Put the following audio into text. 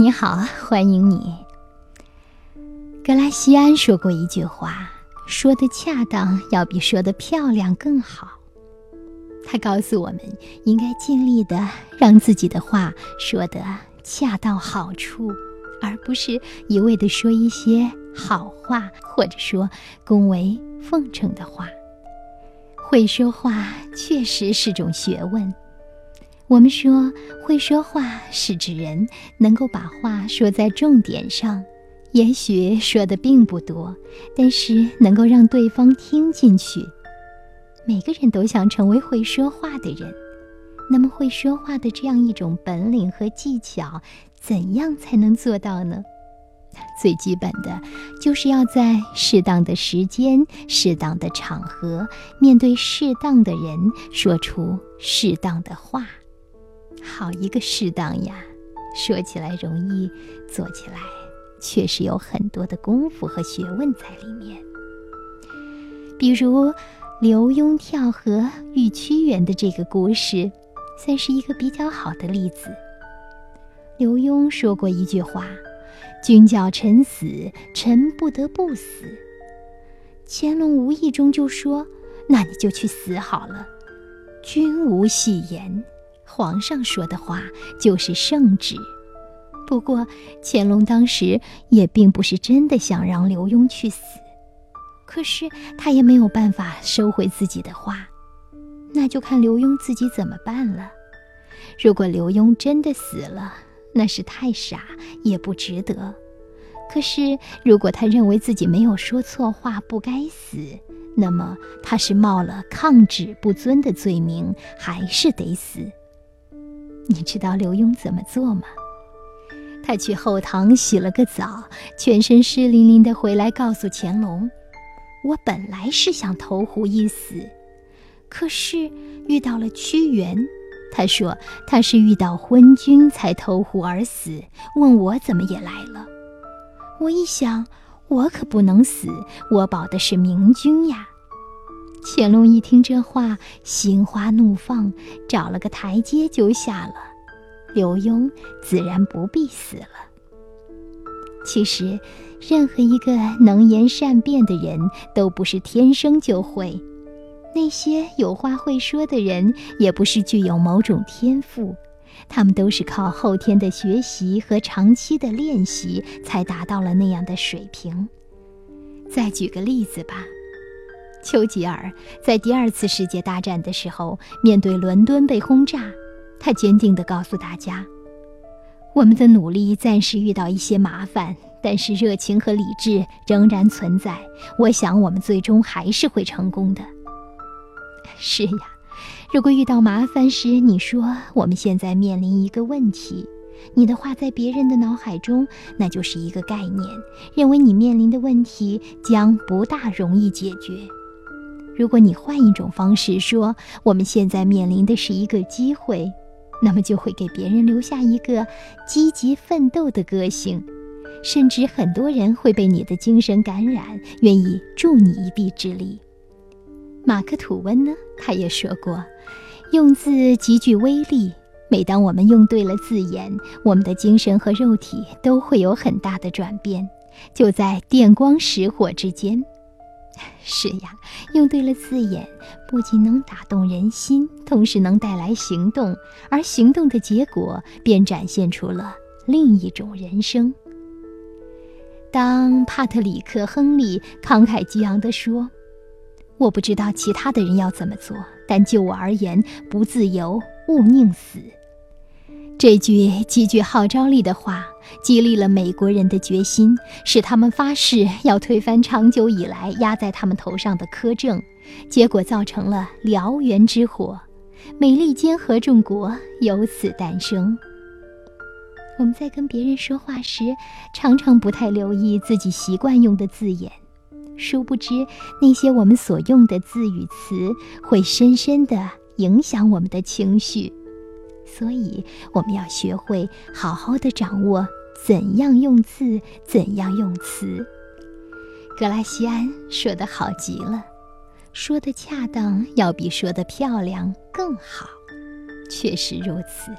你好，欢迎你。格拉西安说过一句话：“说的恰当，要比说的漂亮更好。”他告诉我们，应该尽力的让自己的话说得恰到好处，而不是一味的说一些好话，或者说恭维奉承的话。会说话确实是种学问。我们说会说话是指人能够把话说在重点上，也许说的并不多，但是能够让对方听进去。每个人都想成为会说话的人，那么会说话的这样一种本领和技巧，怎样才能做到呢？最基本的，就是要在适当的时间、适当的场合，面对适当的人，说出适当的话。好一个适当呀！说起来容易，做起来确实有很多的功夫和学问在里面。比如刘墉跳河遇屈原的这个故事，算是一个比较好的例子。刘墉说过一句话：“君叫臣死，臣不得不死。”乾隆无意中就说：“那你就去死好了。”君无戏言。皇上说的话就是圣旨。不过，乾隆当时也并不是真的想让刘墉去死，可是他也没有办法收回自己的话，那就看刘墉自己怎么办了。如果刘墉真的死了，那是太傻，也不值得。可是，如果他认为自己没有说错话，不该死，那么他是冒了抗旨不遵的罪名，还是得死。你知道刘墉怎么做吗？他去后堂洗了个澡，全身湿淋淋的回来，告诉乾隆：“我本来是想投湖一死，可是遇到了屈原，他说他是遇到昏君才投湖而死，问我怎么也来了。我一想，我可不能死，我保的是明君呀。”乾隆一听这话，心花怒放，找了个台阶就下了。刘墉自然不必死了。其实，任何一个能言善辩的人都不是天生就会，那些有话会说的人也不是具有某种天赋，他们都是靠后天的学习和长期的练习才达到了那样的水平。再举个例子吧。丘吉尔在第二次世界大战的时候，面对伦敦被轰炸，他坚定地告诉大家：“我们的努力暂时遇到一些麻烦，但是热情和理智仍然存在。我想，我们最终还是会成功的。”是呀，如果遇到麻烦时，你说我们现在面临一个问题，你的话在别人的脑海中那就是一个概念，认为你面临的问题将不大容易解决。如果你换一种方式说，我们现在面临的是一个机会，那么就会给别人留下一个积极奋斗的个性，甚至很多人会被你的精神感染，愿意助你一臂之力。马克吐温呢，他也说过，用字极具威力。每当我们用对了字眼，我们的精神和肉体都会有很大的转变，就在电光石火之间。是呀，用对了字眼，不仅能打动人心，同时能带来行动，而行动的结果便展现出了另一种人生。当帕特里克·亨利慷慨激昂地说：“我不知道其他的人要怎么做，但就我而言，不自由勿宁死。”这句极具号召力的话，激励了美国人的决心，使他们发誓要推翻长久以来压在他们头上的苛政，结果造成了燎原之火，美利坚合众国由此诞生。我们在跟别人说话时，常常不太留意自己习惯用的字眼，殊不知那些我们所用的字与词，会深深地影响我们的情绪。所以，我们要学会好好的掌握怎样用字，怎样用词。格拉西安说的好极了，说的恰当要比说的漂亮更好，确实如此。